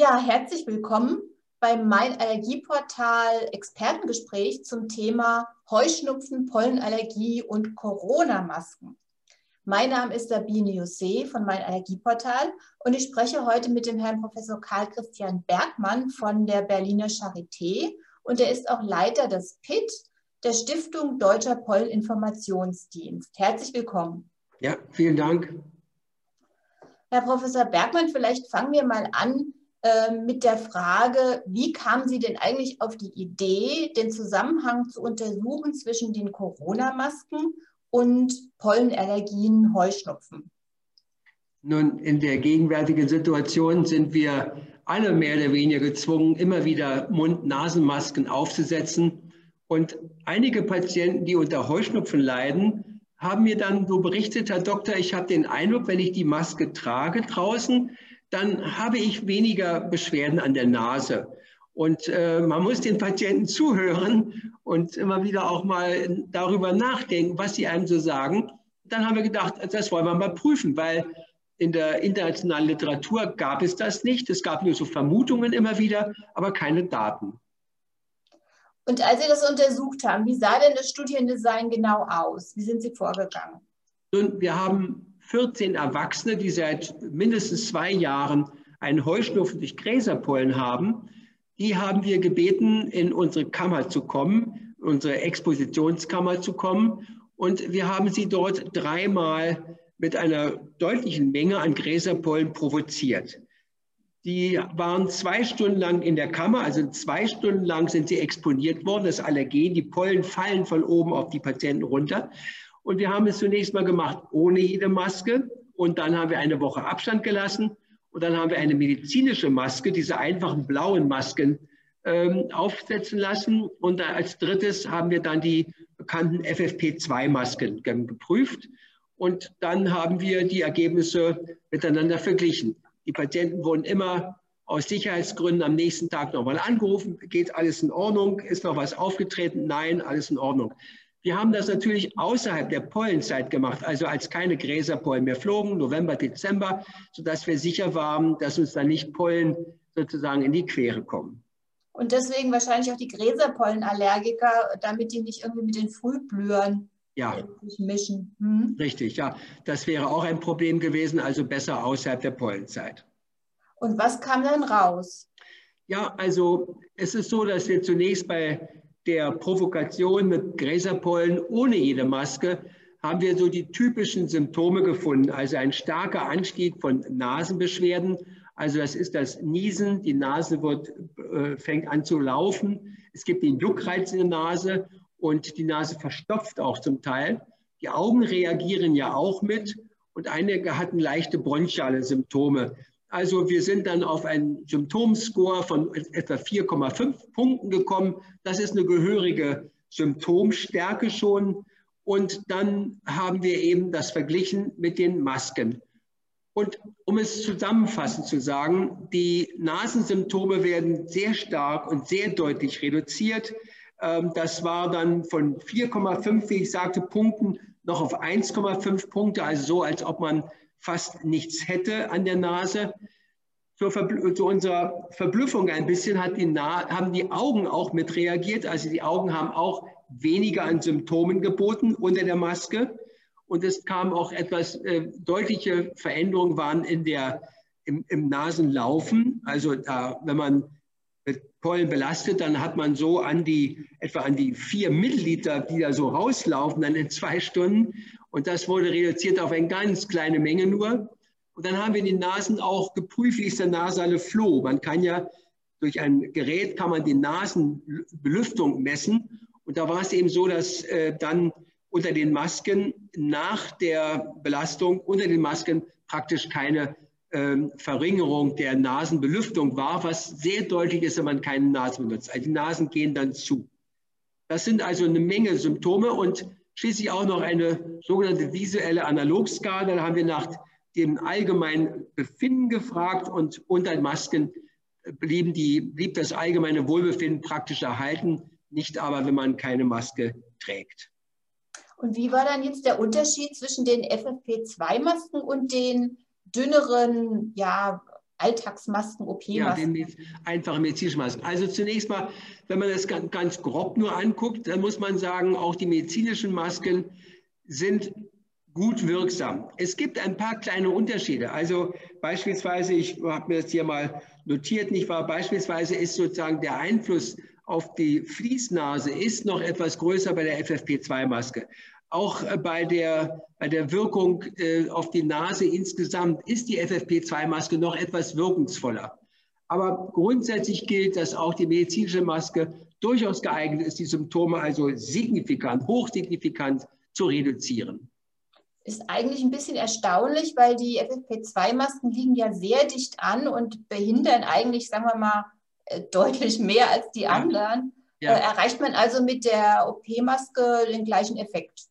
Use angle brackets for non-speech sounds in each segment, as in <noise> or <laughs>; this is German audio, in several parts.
Ja, herzlich willkommen beim Mein Allergieportal Expertengespräch zum Thema Heuschnupfen, Pollenallergie und Corona-Masken. Mein Name ist Sabine Jose von Mein Allergieportal und ich spreche heute mit dem Herrn Professor Karl Christian Bergmann von der Berliner Charité und er ist auch Leiter des PIT, der Stiftung Deutscher Polleninformationsdienst. Herzlich willkommen. Ja, vielen Dank. Herr Professor Bergmann, vielleicht fangen wir mal an mit der Frage, wie kamen Sie denn eigentlich auf die Idee, den Zusammenhang zu untersuchen zwischen den Corona-Masken und Pollenallergien, Heuschnupfen? Nun, in der gegenwärtigen Situation sind wir alle mehr oder weniger gezwungen, immer wieder Mund-Nasen-Masken aufzusetzen. Und einige Patienten, die unter Heuschnupfen leiden, haben mir dann so berichtet, Herr Doktor, ich habe den Eindruck, wenn ich die Maske trage draußen, dann habe ich weniger Beschwerden an der Nase. Und äh, man muss den Patienten zuhören und immer wieder auch mal darüber nachdenken, was sie einem so sagen. Dann haben wir gedacht, das wollen wir mal prüfen, weil in der internationalen Literatur gab es das nicht. Es gab nur so Vermutungen immer wieder, aber keine Daten. Und als Sie das untersucht haben, wie sah denn das Studiendesign genau aus? Wie sind Sie vorgegangen? Nun, wir haben 14 Erwachsene, die seit mindestens zwei Jahren einen Heuschnupfen durch Gräserpollen haben. Die haben wir gebeten, in unsere Kammer zu kommen, unsere Expositionskammer zu kommen. Und wir haben sie dort dreimal mit einer deutlichen Menge an Gräserpollen provoziert. Die waren zwei Stunden lang in der Kammer, also zwei Stunden lang sind sie exponiert worden, das Allergen, die Pollen fallen von oben auf die Patienten runter. Und wir haben es zunächst mal gemacht ohne jede Maske. Und dann haben wir eine Woche Abstand gelassen. Und dann haben wir eine medizinische Maske, diese einfachen blauen Masken, ähm, aufsetzen lassen. Und als drittes haben wir dann die bekannten FFP2-Masken geprüft. Und dann haben wir die Ergebnisse miteinander verglichen. Die Patienten wurden immer aus Sicherheitsgründen am nächsten Tag nochmal angerufen. Geht alles in Ordnung? Ist noch was aufgetreten? Nein, alles in Ordnung. Wir haben das natürlich außerhalb der Pollenzeit gemacht, also als keine Gräserpollen mehr flogen, November, Dezember, sodass wir sicher waren, dass uns da nicht Pollen sozusagen in die Quere kommen. Und deswegen wahrscheinlich auch die Gräserpollenallergiker, damit die nicht irgendwie mit den Frühblühern ja. mischen. Hm? Richtig, ja. Das wäre auch ein Problem gewesen, also besser außerhalb der Pollenzeit. Und was kam dann raus? Ja, also es ist so, dass wir zunächst bei der Provokation mit Gräserpollen ohne jede Maske haben wir so die typischen Symptome gefunden. Also ein starker Anstieg von Nasenbeschwerden. Also das ist das Niesen, die Nase wird, äh, fängt an zu laufen. Es gibt den Juckreiz in der Nase und die Nase verstopft auch zum Teil. Die Augen reagieren ja auch mit und einige hatten leichte bronchiale Symptome. Also wir sind dann auf einen Symptomscore von etwa 4,5 Punkten gekommen. Das ist eine gehörige Symptomstärke schon. Und dann haben wir eben das verglichen mit den Masken. Und um es zusammenfassend zu sagen, die Nasensymptome werden sehr stark und sehr deutlich reduziert. Ähm, das war dann von 4,5, wie ich sagte, Punkten noch auf 1,5 Punkte, also so, als ob man fast nichts hätte an der Nase. Zur zu unserer Verblüffung ein bisschen die haben die Augen auch mit reagiert. Also die Augen haben auch weniger an Symptomen geboten unter der Maske. Und es kam auch etwas äh, deutliche Veränderungen waren in der, im, im Nasenlaufen. Also da, wenn man Pollen belastet, dann hat man so an die, etwa an die vier Milliliter, die da so rauslaufen, dann in zwei Stunden. Und das wurde reduziert auf eine ganz kleine Menge nur. Und dann haben wir die Nasen auch geprüft, wie ist der nasale Flow. Man kann ja durch ein Gerät kann man die Nasenbelüftung messen. Und da war es eben so, dass äh, dann unter den Masken nach der Belastung unter den Masken praktisch keine ähm, Verringerung der Nasenbelüftung war, was sehr deutlich ist, wenn man keine Nasen benutzt. Also die Nasen gehen dann zu. Das sind also eine Menge Symptome und Schließlich auch noch eine sogenannte visuelle Analogskala. Da haben wir nach dem allgemeinen Befinden gefragt und unter Masken blieben die, blieb das allgemeine Wohlbefinden praktisch erhalten, nicht aber, wenn man keine Maske trägt. Und wie war dann jetzt der Unterschied zwischen den FFP2-Masken und den dünneren, ja, Alltagsmasken, OP-Masken? Ja, einfache medizinische Masken. Also zunächst mal, wenn man das ganz grob nur anguckt, dann muss man sagen, auch die medizinischen Masken sind gut wirksam. Es gibt ein paar kleine Unterschiede. Also beispielsweise, ich habe mir das hier mal notiert, nicht wahr? Beispielsweise ist sozusagen der Einfluss auf die Fließnase ist noch etwas größer bei der FFP2-Maske. Auch äh, bei der, bei der Wirkung äh, auf die Nase insgesamt ist die FFP2-Maske noch etwas wirkungsvoller. Aber grundsätzlich gilt, dass auch die medizinische Maske durchaus geeignet ist, die Symptome also signifikant, hochsignifikant zu reduzieren. Ist eigentlich ein bisschen erstaunlich, weil die FFP2-Masken liegen ja sehr dicht an und behindern eigentlich, sagen wir mal, äh, deutlich mehr als die anderen. Ja. erreicht man also mit der OP-Maske den gleichen Effekt?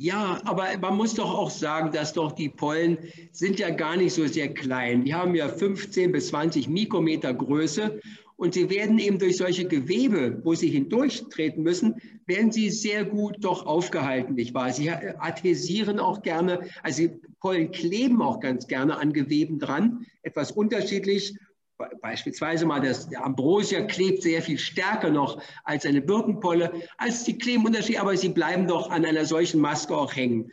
Ja, aber man muss doch auch sagen, dass doch die Pollen sind ja gar nicht so sehr klein. Die haben ja 15 bis 20 Mikrometer Größe und sie werden eben durch solche Gewebe, wo sie hindurchtreten müssen, werden sie sehr gut doch aufgehalten, nicht wahr? Sie adhesieren auch gerne, also die Pollen kleben auch ganz gerne an Geweben dran, etwas unterschiedlich Beispielsweise mal das der Ambrosia klebt sehr viel stärker noch als eine Birkenpolle, als die kleben unterschiedlich, aber sie bleiben doch an einer solchen Maske auch hängen.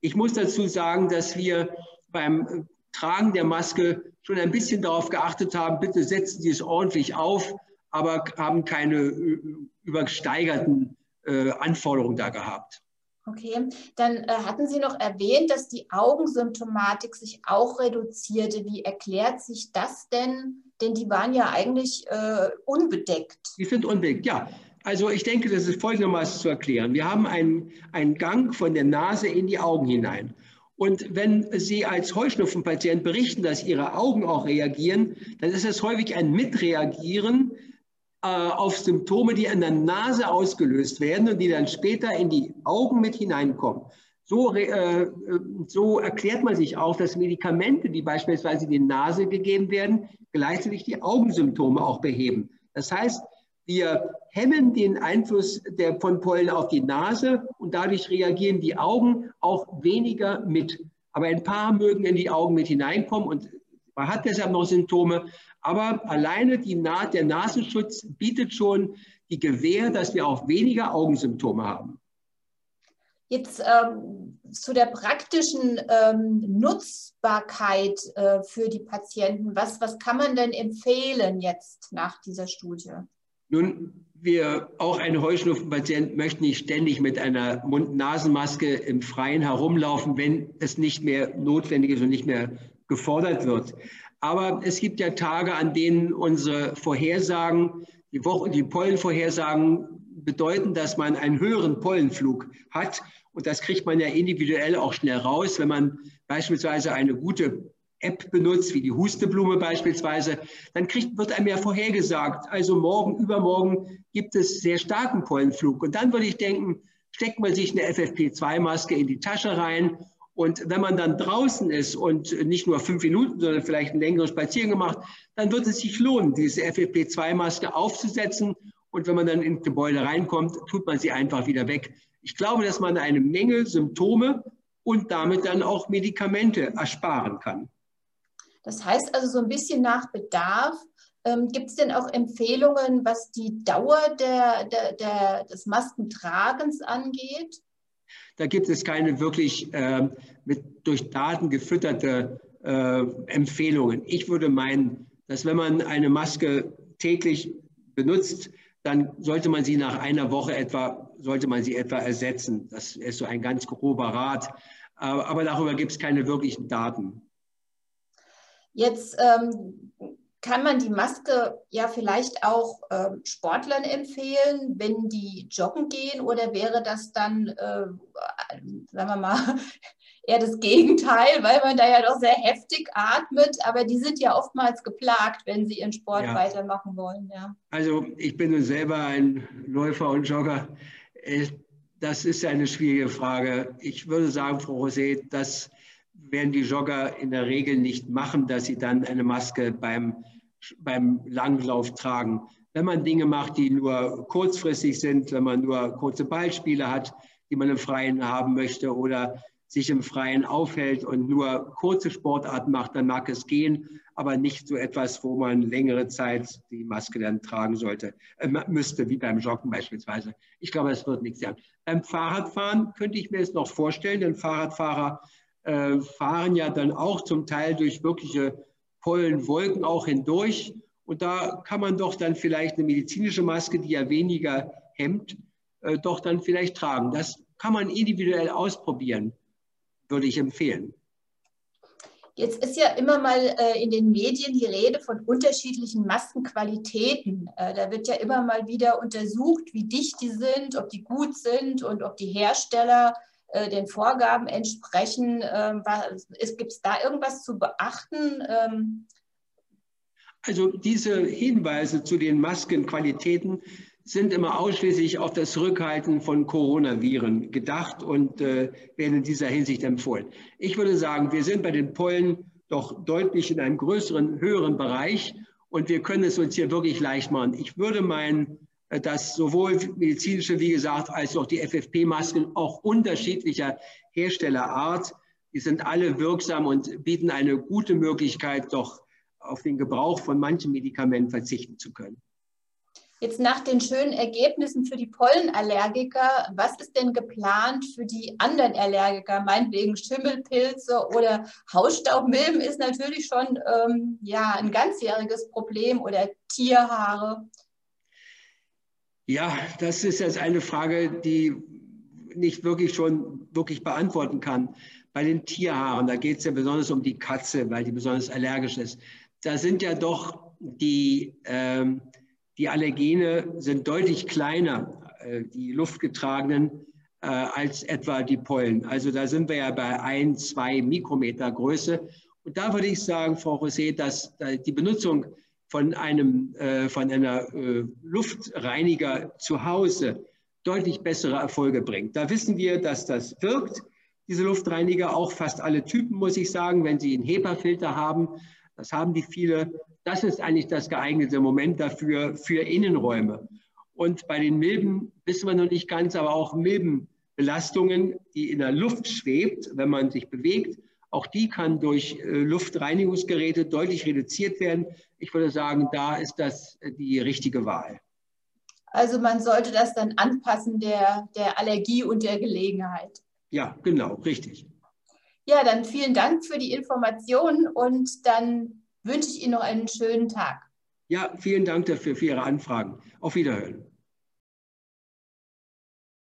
Ich muss dazu sagen, dass wir beim Tragen der Maske schon ein bisschen darauf geachtet haben, bitte setzen Sie es ordentlich auf, aber haben keine äh, übersteigerten äh, Anforderungen da gehabt. Okay, dann äh, hatten Sie noch erwähnt, dass die Augensymptomatik sich auch reduzierte. Wie erklärt sich das denn? Denn die waren ja eigentlich äh, unbedeckt. Die sind unbedeckt, ja. Also ich denke, das ist folgendermaßen zu erklären. Wir haben einen, einen Gang von der Nase in die Augen hinein. Und wenn Sie als Heuschnupfenpatient berichten, dass Ihre Augen auch reagieren, dann ist es häufig ein Mitreagieren äh, auf Symptome, die an der Nase ausgelöst werden und die dann später in die Augen mit hineinkommen. So, äh, so erklärt man sich auch, dass Medikamente, die beispielsweise in die Nase gegeben werden, gleichzeitig die Augensymptome auch beheben. Das heißt, wir hemmen den Einfluss der, von Pollen auf die Nase und dadurch reagieren die Augen auch weniger mit. Aber ein paar mögen in die Augen mit hineinkommen und man hat deshalb noch Symptome. Aber alleine die der Nasenschutz bietet schon die Gewähr, dass wir auch weniger Augensymptome haben. Jetzt ähm, zu der praktischen ähm, Nutzbarkeit äh, für die Patienten. Was, was kann man denn empfehlen jetzt nach dieser Studie? Nun, wir, auch ein Heuschnupfenpatient möchte nicht ständig mit einer Mund-Nasen-Maske im Freien herumlaufen, wenn es nicht mehr notwendig ist und nicht mehr gefordert wird. Aber es gibt ja Tage, an denen unsere Vorhersagen, die, Wochen, die Pollenvorhersagen bedeuten, dass man einen höheren Pollenflug hat. Und das kriegt man ja individuell auch schnell raus, wenn man beispielsweise eine gute App benutzt, wie die Husteblume beispielsweise, dann kriegt, wird einem ja vorhergesagt, also morgen, übermorgen gibt es sehr starken Pollenflug. Und dann würde ich denken, steckt man sich eine FFP2-Maske in die Tasche rein und wenn man dann draußen ist und nicht nur fünf Minuten, sondern vielleicht einen längeren Spaziergang macht, dann wird es sich lohnen, diese FFP2-Maske aufzusetzen. Und wenn man dann ins Gebäude reinkommt, tut man sie einfach wieder weg. Ich glaube, dass man eine Menge Symptome und damit dann auch Medikamente ersparen kann. Das heißt also so ein bisschen nach Bedarf. Ähm, Gibt es denn auch Empfehlungen, was die Dauer der, der, der, des Maskentragens angeht? Da gibt es keine wirklich äh, mit, durch Daten gefütterte äh, Empfehlungen. Ich würde meinen, dass wenn man eine Maske täglich benutzt, dann sollte man sie nach einer Woche etwa, sollte man sie etwa ersetzen. Das ist so ein ganz grober Rat. Aber darüber gibt es keine wirklichen Daten. Jetzt ähm, kann man die Maske ja vielleicht auch äh, Sportlern empfehlen, wenn die joggen gehen oder wäre das dann, äh, sagen wir mal, <laughs> eher das Gegenteil, weil man da ja doch sehr heftig atmet, aber die sind ja oftmals geplagt, wenn sie ihren Sport ja. weitermachen wollen. Ja. Also ich bin selber ein Läufer und Jogger. Äh, das ist eine schwierige Frage. Ich würde sagen, Frau Rosé, das werden die Jogger in der Regel nicht machen, dass sie dann eine Maske beim beim Langlauf tragen. Wenn man Dinge macht, die nur kurzfristig sind, wenn man nur kurze Ballspiele hat, die man im Freien haben möchte oder sich im Freien aufhält und nur kurze Sportarten macht, dann mag es gehen. aber nicht so etwas, wo man längere Zeit die Maske dann tragen sollte, äh, müsste, wie beim Joggen beispielsweise. Ich glaube, es wird nichts sein. Beim Fahrradfahren könnte ich mir es noch vorstellen, denn Fahrradfahrer äh, fahren ja dann auch zum Teil durch wirkliche Pollenwolken auch hindurch. Und da kann man doch dann vielleicht eine medizinische Maske, die ja weniger hemmt, äh, doch dann vielleicht tragen. Das kann man individuell ausprobieren, würde ich empfehlen. Jetzt ist ja immer mal äh, in den Medien die Rede von unterschiedlichen Maskenqualitäten. Äh, da wird ja immer mal wieder untersucht, wie dicht die sind, ob die gut sind und ob die Hersteller äh, den Vorgaben entsprechen. Ähm, Gibt es da irgendwas zu beachten? Ähm, also diese Hinweise zu den Maskenqualitäten sind immer ausschließlich auf das Zurückhalten von Coronaviren gedacht und äh, werden in dieser Hinsicht empfohlen. Ich würde sagen, wir sind bei den Pollen doch deutlich in einem größeren, höheren Bereich und wir können es uns hier wirklich leicht machen. Ich würde meinen, dass sowohl medizinische, wie gesagt, als auch die FFP-Masken auch unterschiedlicher Herstellerart, die sind alle wirksam und bieten eine gute Möglichkeit, doch auf den Gebrauch von manchen Medikamenten verzichten zu können. Jetzt nach den schönen Ergebnissen für die Pollenallergiker, was ist denn geplant für die anderen Allergiker? Meinetwegen Schimmelpilze oder Hausstaubmilben ist natürlich schon ähm, ja, ein ganzjähriges Problem oder Tierhaare. Ja, das ist jetzt eine Frage, die nicht wirklich schon wirklich beantworten kann. Bei den Tierhaaren, da geht es ja besonders um die Katze, weil die besonders allergisch ist. Da sind ja doch die ähm, die Allergene sind deutlich kleiner, äh, die luftgetragenen, äh, als etwa die Pollen. Also da sind wir ja bei ein, zwei Mikrometer Größe. Und da würde ich sagen, Frau José, dass die Benutzung von einem äh, von einer Luftreiniger zu Hause deutlich bessere Erfolge bringt. Da wissen wir, dass das wirkt. Diese Luftreiniger, auch fast alle Typen, muss ich sagen, wenn sie einen HEPA-Filter haben, das haben die viele, das ist eigentlich das geeignete Moment dafür, für Innenräume. Und bei den Milben wissen wir noch nicht ganz, aber auch Milbenbelastungen, die in der Luft schwebt, wenn man sich bewegt, auch die kann durch äh, Luftreinigungsgeräte deutlich reduziert werden. Ich würde sagen, da ist das äh, die richtige Wahl. Also man sollte das dann anpassen der, der Allergie und der Gelegenheit. Ja, genau, richtig. Ja, dann vielen Dank für die Informationen und dann wünsche ich Ihnen noch einen schönen Tag. Ja, vielen Dank dafür für Ihre Anfragen. Auf Wiederhören.